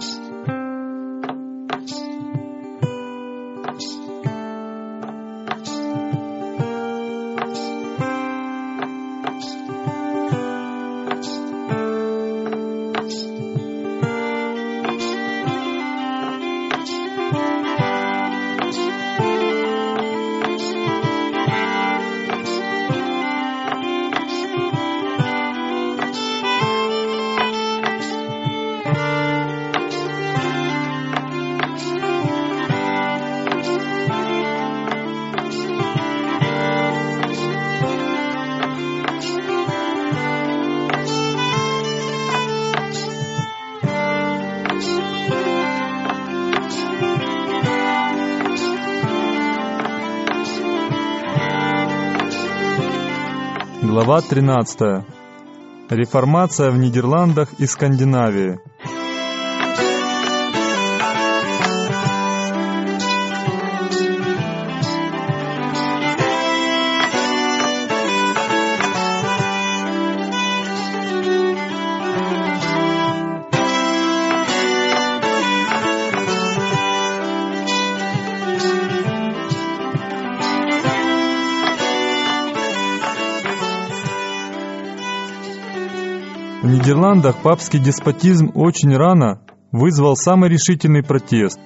Sports. Глава 13. Реформация в Нидерландах и Скандинавии. В Нидерландах папский деспотизм очень рано вызвал самый решительный протест.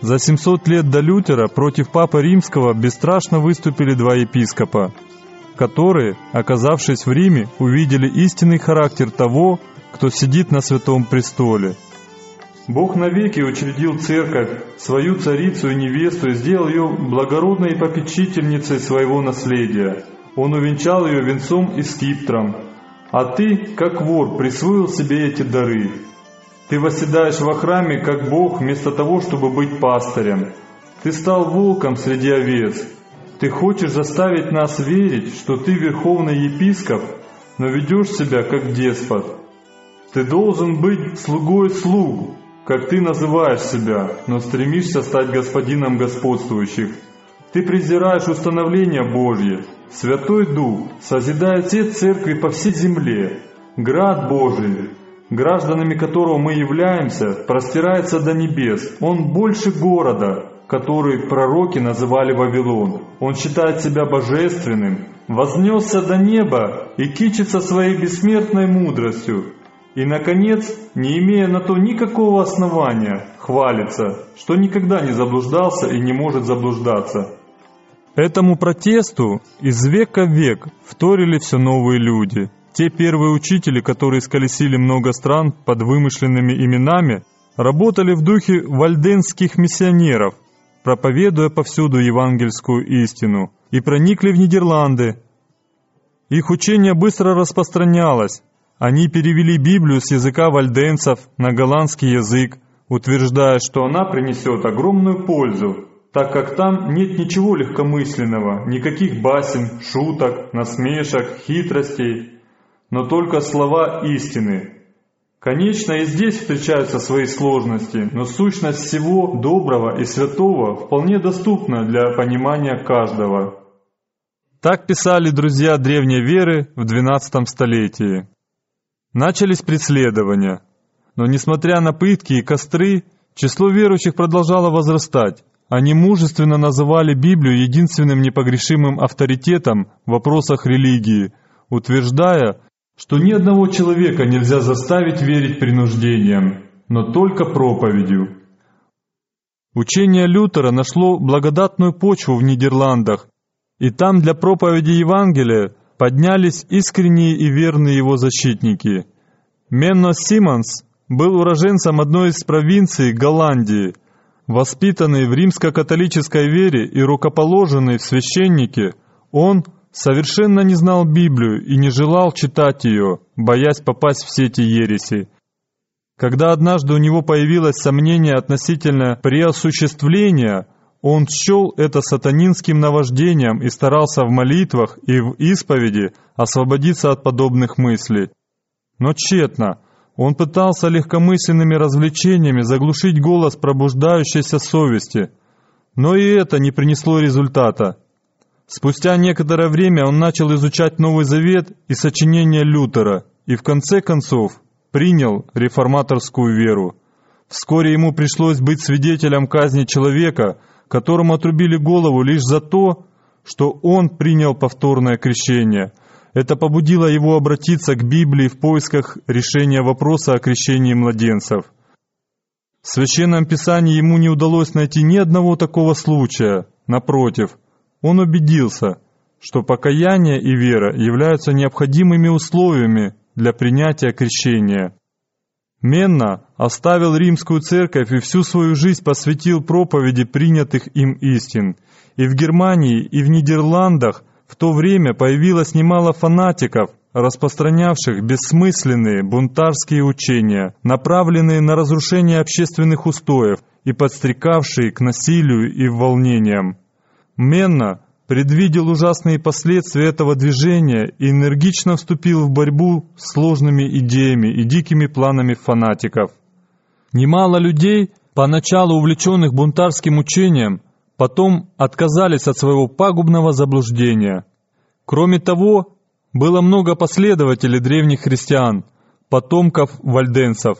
За 700 лет до Лютера против Папы Римского бесстрашно выступили два епископа, которые, оказавшись в Риме, увидели истинный характер того, кто сидит на святом престоле. Бог навеки учредил церковь, свою царицу и невесту, и сделал ее благородной попечительницей своего наследия. Он увенчал ее венцом и скиптром, а ты, как вор, присвоил себе эти дары. Ты восседаешь во храме, как Бог, вместо того, чтобы быть пастырем. Ты стал волком среди овец. Ты хочешь заставить нас верить, что ты верховный епископ, но ведешь себя как деспот. Ты должен быть слугой слуг, как ты называешь себя, но стремишься стать господином господствующих. Ты презираешь установление Божье, Святой Дух созидает все церкви по всей земле. Град Божий, гражданами которого мы являемся, простирается до небес. Он больше города, который пророки называли Вавилон. Он считает себя божественным, вознесся до неба и кичится своей бессмертной мудростью. И, наконец, не имея на то никакого основания, хвалится, что никогда не заблуждался и не может заблуждаться. Этому протесту из века в век вторили все новые люди. Те первые учители, которые сколесили много стран под вымышленными именами, работали в духе вальденских миссионеров, проповедуя повсюду евангельскую истину, и проникли в Нидерланды. Их учение быстро распространялось. Они перевели Библию с языка вальденцев на голландский язык, утверждая, что она принесет огромную пользу так как там нет ничего легкомысленного, никаких басен, шуток, насмешек, хитростей, но только слова истины. Конечно, и здесь встречаются свои сложности, но сущность всего доброго и святого вполне доступна для понимания каждого. Так писали друзья древней веры в XII столетии. Начались преследования, но несмотря на пытки и костры, число верующих продолжало возрастать, они мужественно называли Библию единственным непогрешимым авторитетом в вопросах религии, утверждая, что ни одного человека нельзя заставить верить принуждением, но только проповедью. Учение Лютера нашло благодатную почву в Нидерландах, и там для проповеди Евангелия поднялись искренние и верные его защитники. Менно Симмонс был уроженцем одной из провинций Голландии – Воспитанный в римско-католической вере и рукоположенный в священники, он совершенно не знал Библию и не желал читать ее, боясь попасть в сети ереси. Когда однажды у него появилось сомнение относительно преосуществления, он счел это сатанинским наваждением и старался в молитвах и в исповеди освободиться от подобных мыслей. Но тщетно – он пытался легкомысленными развлечениями заглушить голос пробуждающейся совести, но и это не принесло результата. Спустя некоторое время он начал изучать Новый Завет и сочинения Лютера и в конце концов принял реформаторскую веру. Вскоре ему пришлось быть свидетелем казни человека, которому отрубили голову лишь за то, что он принял повторное крещение. Это побудило его обратиться к Библии в поисках решения вопроса о крещении младенцев. В Священном Писании ему не удалось найти ни одного такого случая. Напротив, он убедился, что покаяние и вера являются необходимыми условиями для принятия крещения. Менна оставил римскую церковь и всю свою жизнь посвятил проповеди принятых им истин. И в Германии, и в Нидерландах в то время появилось немало фанатиков, распространявших бессмысленные бунтарские учения, направленные на разрушение общественных устоев и подстрекавшие к насилию и волнениям. Менна предвидел ужасные последствия этого движения и энергично вступил в борьбу с сложными идеями и дикими планами фанатиков. Немало людей, поначалу увлеченных бунтарским учением, потом отказались от своего пагубного заблуждения. Кроме того, было много последователей древних христиан, потомков вальденцев.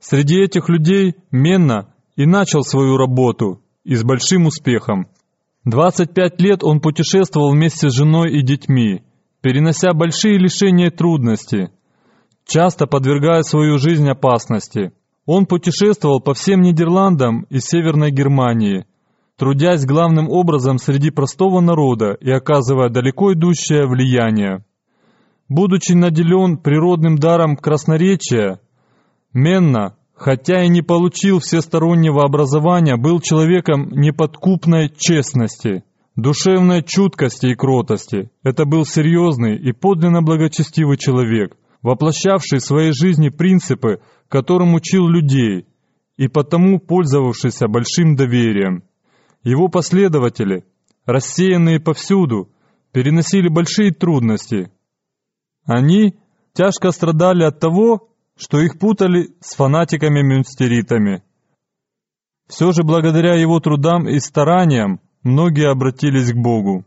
Среди этих людей Менна и начал свою работу, и с большим успехом. 25 лет он путешествовал вместе с женой и детьми, перенося большие лишения и трудности, часто подвергая свою жизнь опасности. Он путешествовал по всем Нидерландам и Северной Германии, трудясь главным образом среди простого народа и оказывая далеко идущее влияние. Будучи наделен природным даром красноречия, Менна хотя и не получил всестороннего образования, был человеком неподкупной честности, душевной чуткости и кротости. Это был серьезный и подлинно благочестивый человек, воплощавший в своей жизни принципы, которым учил людей, и потому пользовавшийся большим доверием. Его последователи, рассеянные повсюду, переносили большие трудности. Они тяжко страдали от того, что их путали с фанатиками-мюнстеритами. Все же благодаря его трудам и стараниям многие обратились к Богу.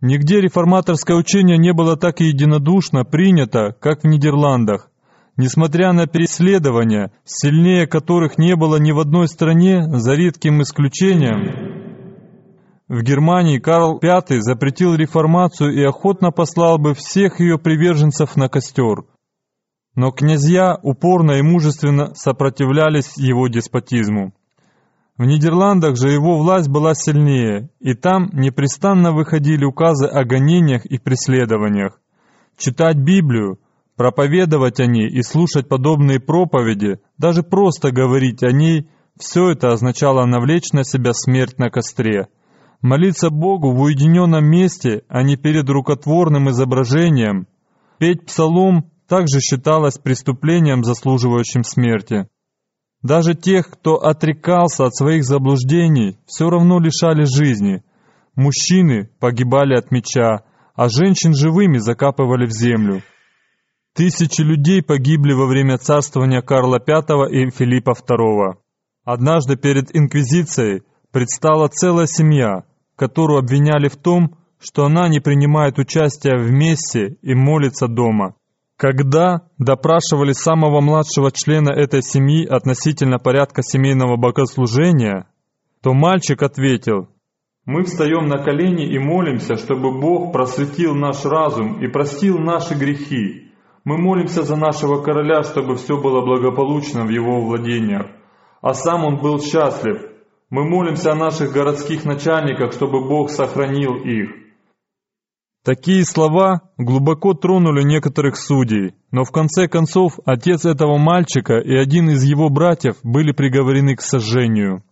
Нигде реформаторское учение не было так единодушно принято, как в Нидерландах. Несмотря на преследования, сильнее которых не было ни в одной стране, за редким исключением, в Германии Карл V запретил реформацию и охотно послал бы всех ее приверженцев на костер – но князья упорно и мужественно сопротивлялись его деспотизму. В Нидерландах же его власть была сильнее, и там непрестанно выходили указы о гонениях и преследованиях. Читать Библию, проповедовать о ней и слушать подобные проповеди, даже просто говорить о ней, все это означало навлечь на себя смерть на костре. Молиться Богу в уединенном месте, а не перед рукотворным изображением, петь псалом также считалось преступлением, заслуживающим смерти. Даже тех, кто отрекался от своих заблуждений, все равно лишали жизни. Мужчины погибали от меча, а женщин живыми закапывали в землю. Тысячи людей погибли во время царствования Карла V и Филиппа II. Однажды перед Инквизицией предстала целая семья, которую обвиняли в том, что она не принимает участия в мессе и молится дома. Когда допрашивали самого младшего члена этой семьи относительно порядка семейного богослужения, то мальчик ответил, «Мы встаем на колени и молимся, чтобы Бог просветил наш разум и простил наши грехи. Мы молимся за нашего короля, чтобы все было благополучно в его владениях. А сам он был счастлив. Мы молимся о наших городских начальниках, чтобы Бог сохранил их. Такие слова глубоко тронули некоторых судей, но в конце концов отец этого мальчика и один из его братьев были приговорены к сожжению.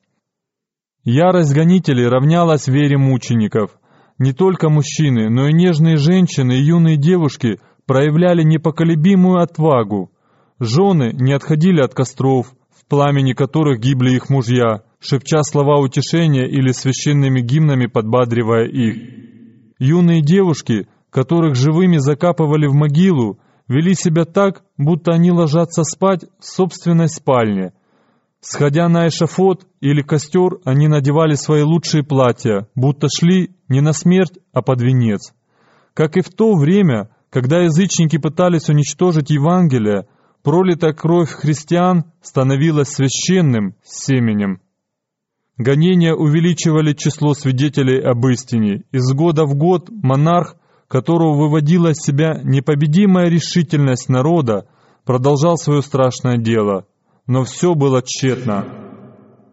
Ярость гонителей равнялась вере мучеников. Не только мужчины, но и нежные женщины и юные девушки проявляли непоколебимую отвагу. Жены не отходили от костров, в пламени которых гибли их мужья, шепча слова утешения или священными гимнами подбадривая их. Юные девушки, которых живыми закапывали в могилу, вели себя так, будто они ложатся спать в собственной спальне. Сходя на эшафот или костер, они надевали свои лучшие платья, будто шли не на смерть, а под венец. Как и в то время, когда язычники пытались уничтожить Евангелие, пролитая кровь христиан становилась священным семенем. Гонения увеличивали число свидетелей об истине. Из года в год монарх, которого выводила из себя непобедимая решительность народа, продолжал свое страшное дело. Но все было тщетно.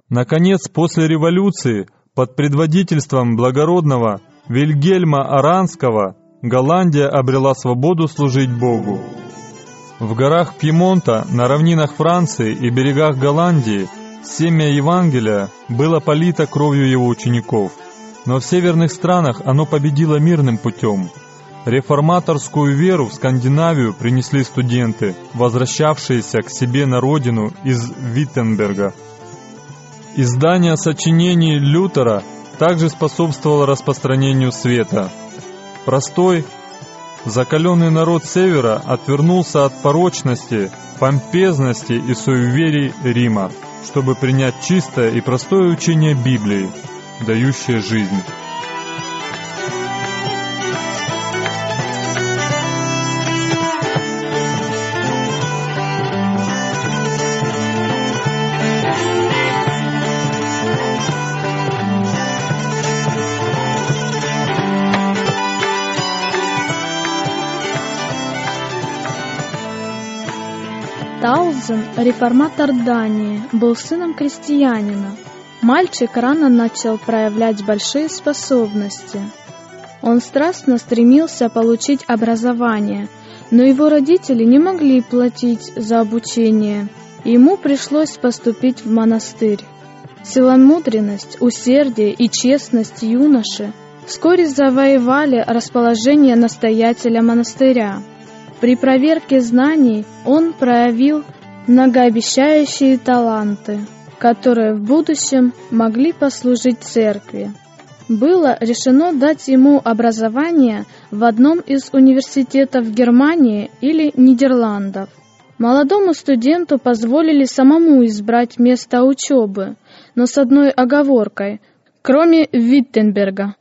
Наконец, после революции, под предводительством благородного Вильгельма Аранского, Голландия обрела свободу служить Богу. В горах Пьемонта, на равнинах Франции и берегах Голландии – Семя Евангелия было полито кровью его учеников, но в северных странах оно победило мирным путем. Реформаторскую веру в Скандинавию принесли студенты, возвращавшиеся к себе на родину из Виттенберга. Издание сочинений Лютера также способствовало распространению света. Простой, закаленный народ Севера отвернулся от порочности, помпезности и суеверий Рима чтобы принять чистое и простое учение Библии, дающее жизнь. Таузен, реформатор Дании, был сыном крестьянина. Мальчик рано начал проявлять большие способности. Он страстно стремился получить образование, но его родители не могли платить за обучение, ему пришлось поступить в монастырь. Целомудренность, усердие и честность юноши вскоре завоевали расположение настоятеля монастыря – при проверке знаний он проявил многообещающие таланты, которые в будущем могли послужить церкви. Было решено дать ему образование в одном из университетов Германии или Нидерландов. Молодому студенту позволили самому избрать место учебы, но с одной оговоркой, кроме Виттенберга.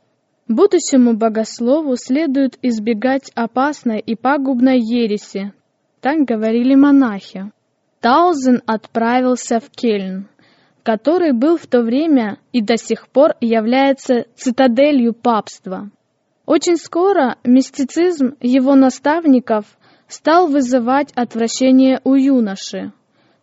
Будущему богослову следует избегать опасной и пагубной ереси, так говорили монахи. Таузен отправился в Кельн, который был в то время и до сих пор является цитаделью папства. Очень скоро мистицизм его наставников стал вызывать отвращение у юноши.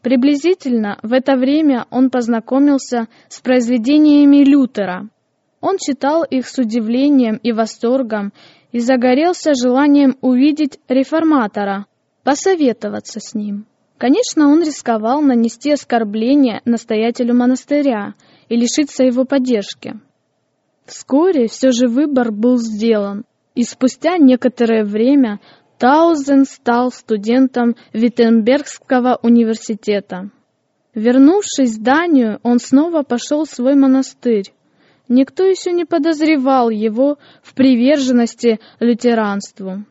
Приблизительно в это время он познакомился с произведениями Лютера – он читал их с удивлением и восторгом и загорелся желанием увидеть реформатора, посоветоваться с ним. Конечно, он рисковал нанести оскорбление настоятелю монастыря и лишиться его поддержки. Вскоре все же выбор был сделан, и спустя некоторое время Таузен стал студентом Виттенбергского университета. Вернувшись в Данию, он снова пошел в свой монастырь, Никто еще не подозревал его в приверженности лютеранству.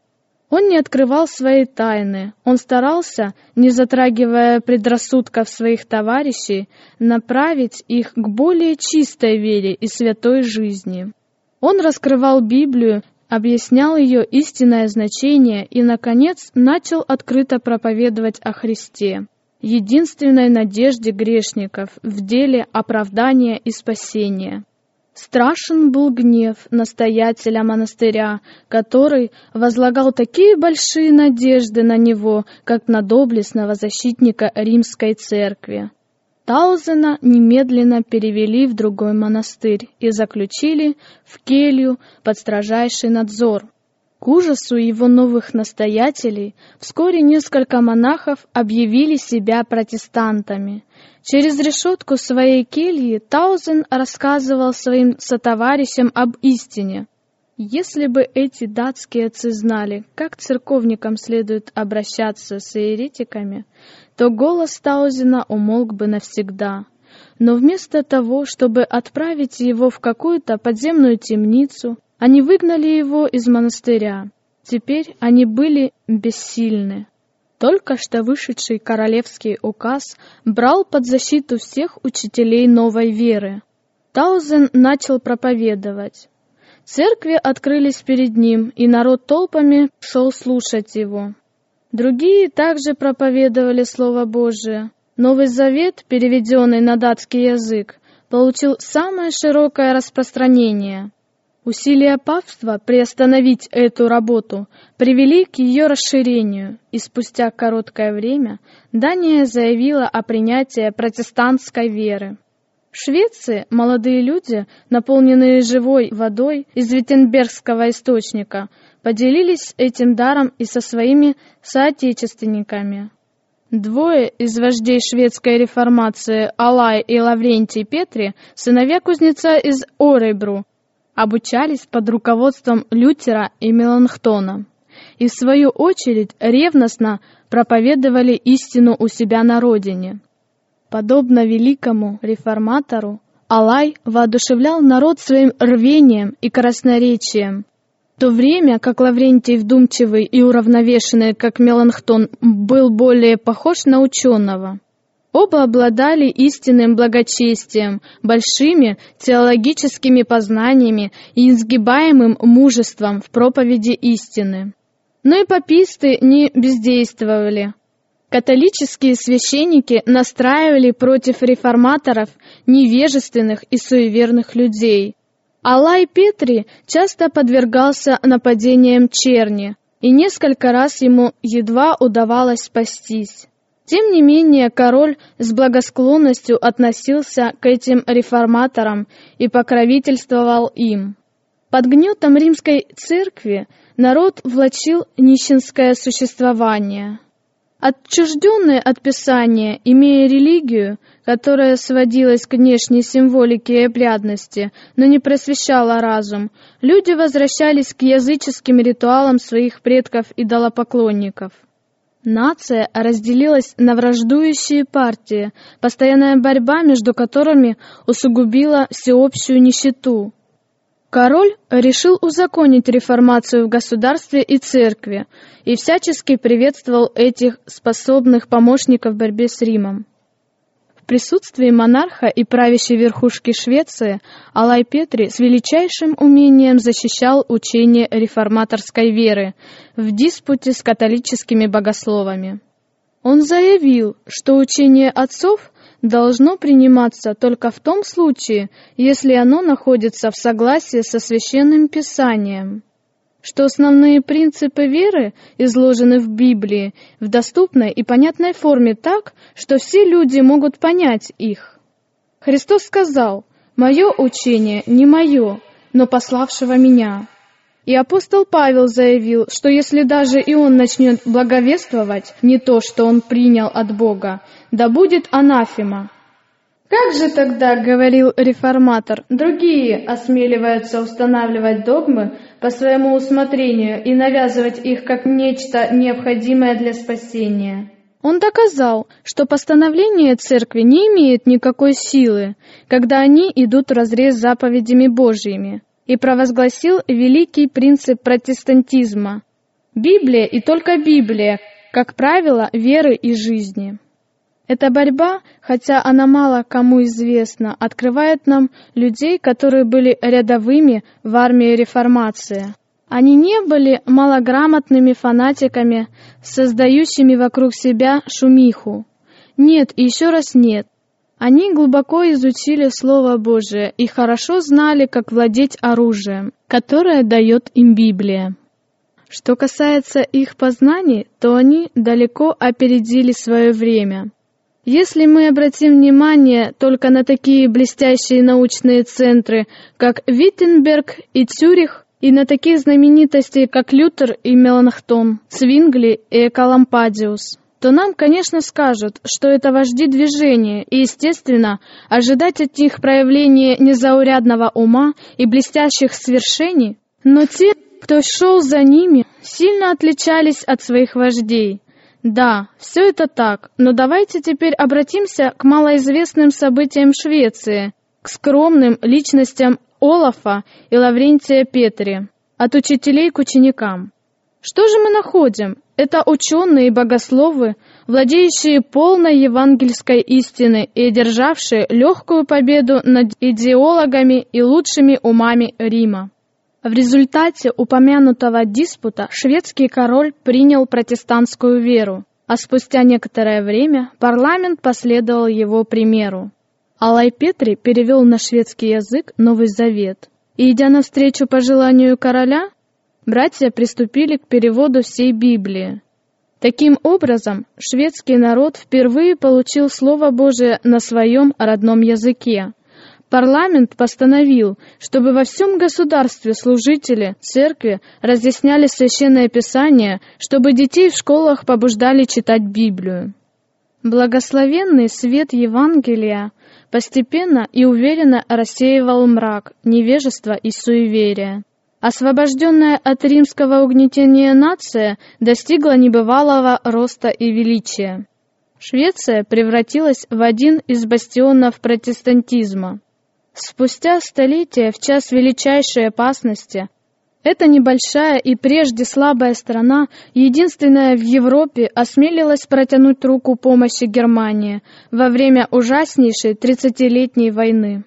Он не открывал свои тайны, он старался, не затрагивая предрассудков своих товарищей, направить их к более чистой вере и святой жизни. Он раскрывал Библию, объяснял ее истинное значение и, наконец, начал открыто проповедовать о Христе, единственной надежде грешников в деле оправдания и спасения. Страшен был гнев настоятеля монастыря, который возлагал такие большие надежды на него, как на доблестного защитника римской церкви. Таузена немедленно перевели в другой монастырь и заключили в келью под строжайший надзор. К ужасу его новых настоятелей вскоре несколько монахов объявили себя протестантами. Через решетку своей кельи Таузен рассказывал своим сотоварищам об истине. Если бы эти датские отцы знали, как церковникам следует обращаться с еретиками, то голос Таузена умолк бы навсегда. Но вместо того, чтобы отправить его в какую-то подземную темницу, они выгнали его из монастыря. Теперь они были бессильны. Только что вышедший королевский указ брал под защиту всех учителей новой веры. Таузен начал проповедовать. Церкви открылись перед ним, и народ толпами шел слушать его. Другие также проповедовали Слово Божие. Новый Завет, переведенный на датский язык, получил самое широкое распространение. Усилия папства приостановить эту работу привели к ее расширению, и спустя короткое время Дания заявила о принятии протестантской веры. В Швеции молодые люди, наполненные живой водой из Виттенбергского источника, поделились этим даром и со своими соотечественниками. Двое из вождей шведской реформации Алай и Лаврентий Петри, сыновья кузнеца из Орейбру, обучались под руководством Лютера и Меланхтона и, в свою очередь, ревностно проповедовали истину у себя на родине. Подобно великому реформатору, Алай воодушевлял народ своим рвением и красноречием, в то время как Лаврентий вдумчивый и уравновешенный, как Меланхтон, был более похож на ученого. Оба обладали истинным благочестием, большими теологическими познаниями и изгибаемым мужеством в проповеди истины. Но и паписты не бездействовали. Католические священники настраивали против реформаторов невежественных и суеверных людей. Алай Петри часто подвергался нападениям черни, и несколько раз ему едва удавалось спастись. Тем не менее, король с благосклонностью относился к этим реформаторам и покровительствовал им. Под гнетом римской церкви народ влачил нищенское существование. Отчужденные от Писания, имея религию, которая сводилась к внешней символике и обрядности, но не просвещала разум, люди возвращались к языческим ритуалам своих предков-идолопоклонников. Нация разделилась на враждующие партии, постоянная борьба между которыми усугубила всеобщую нищету. Король решил узаконить реформацию в государстве и церкви и всячески приветствовал этих способных помощников в борьбе с Римом. В присутствии монарха и правящей верхушки Швеции Алай Петри с величайшим умением защищал учение реформаторской веры в диспуте с католическими богословами. Он заявил, что учение отцов должно приниматься только в том случае, если оно находится в согласии со священным писанием что основные принципы веры изложены в Библии в доступной и понятной форме так, что все люди могут понять их. Христос сказал, «Мое учение не мое, но пославшего меня». И апостол Павел заявил, что если даже и он начнет благовествовать не то, что он принял от Бога, да будет анафема. Как же тогда, говорил реформатор, другие осмеливаются устанавливать догмы по своему усмотрению и навязывать их как нечто необходимое для спасения? Он доказал, что постановление церкви не имеет никакой силы, когда они идут вразрез с заповедями Божьими, и провозгласил великий принцип протестантизма. Библия и только Библия, как правило, веры и жизни. Эта борьба, хотя она мало кому известна, открывает нам людей, которые были рядовыми в армии реформации. Они не были малограмотными фанатиками, создающими вокруг себя шумиху. Нет и еще раз нет. Они глубоко изучили Слово Божие и хорошо знали, как владеть оружием, которое дает им Библия. Что касается их познаний, то они далеко опередили свое время – если мы обратим внимание только на такие блестящие научные центры, как Виттенберг и Цюрих, и на таких знаменитостей, как Лютер и Меланхтон, Цвингли и Экалампадиус, то нам, конечно, скажут, что это вожди движения, и, естественно, ожидать от них проявления незаурядного ума и блестящих свершений, но те, кто шел за ними, сильно отличались от своих вождей. Да, все это так, но давайте теперь обратимся к малоизвестным событиям Швеции, к скромным личностям Олафа и Лаврентия Петри, от учителей к ученикам. Что же мы находим? Это ученые и богословы, владеющие полной евангельской истиной и одержавшие легкую победу над идеологами и лучшими умами Рима. В результате упомянутого диспута шведский король принял протестантскую веру, а спустя некоторое время парламент последовал его примеру. Алай Петри перевел на шведский язык Новый Завет. И, идя навстречу по желанию короля, братья приступили к переводу всей Библии. Таким образом, шведский народ впервые получил Слово Божие на своем родном языке, Парламент постановил, чтобы во всем государстве служители церкви разъясняли священное писание, чтобы детей в школах побуждали читать Библию. Благословенный свет Евангелия постепенно и уверенно рассеивал мрак, невежество и суеверие. Освобожденная от римского угнетения нация достигла небывалого роста и величия. Швеция превратилась в один из бастионов протестантизма. Спустя столетия, в час величайшей опасности, эта небольшая и прежде слабая страна, единственная в Европе, осмелилась протянуть руку помощи Германии во время ужаснейшей тридцатилетней войны.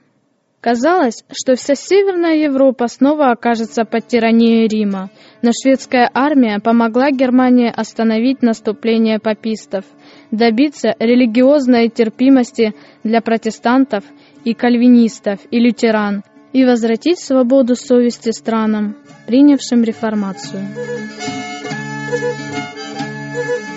Казалось, что вся Северная Европа снова окажется под тиранией Рима, но шведская армия помогла Германии остановить наступление папистов, добиться религиозной терпимости для протестантов и кальвинистов, и лютеран, и возвратить свободу совести странам, принявшим реформацию. gamle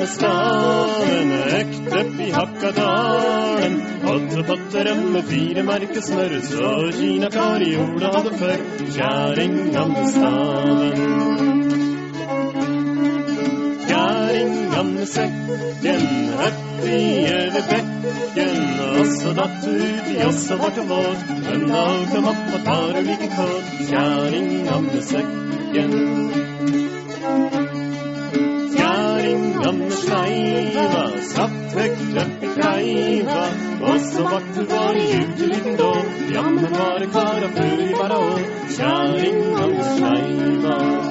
med skaren, ektrepp i Hakkadalen. Oddepotte, rømme, fire merker smør, så kinakar i jorda hadde før. Kjerringa med staven. Kjerringa med bekken. Og datt ut i oss og vårt og vårt. Men alt om opp tar ulike kår. Kjerringa. samme skeiva, satt høgt opp i kleiva. Og så vakten var i uteliten då, jammen var kara før i bara år, kärring om skeiva.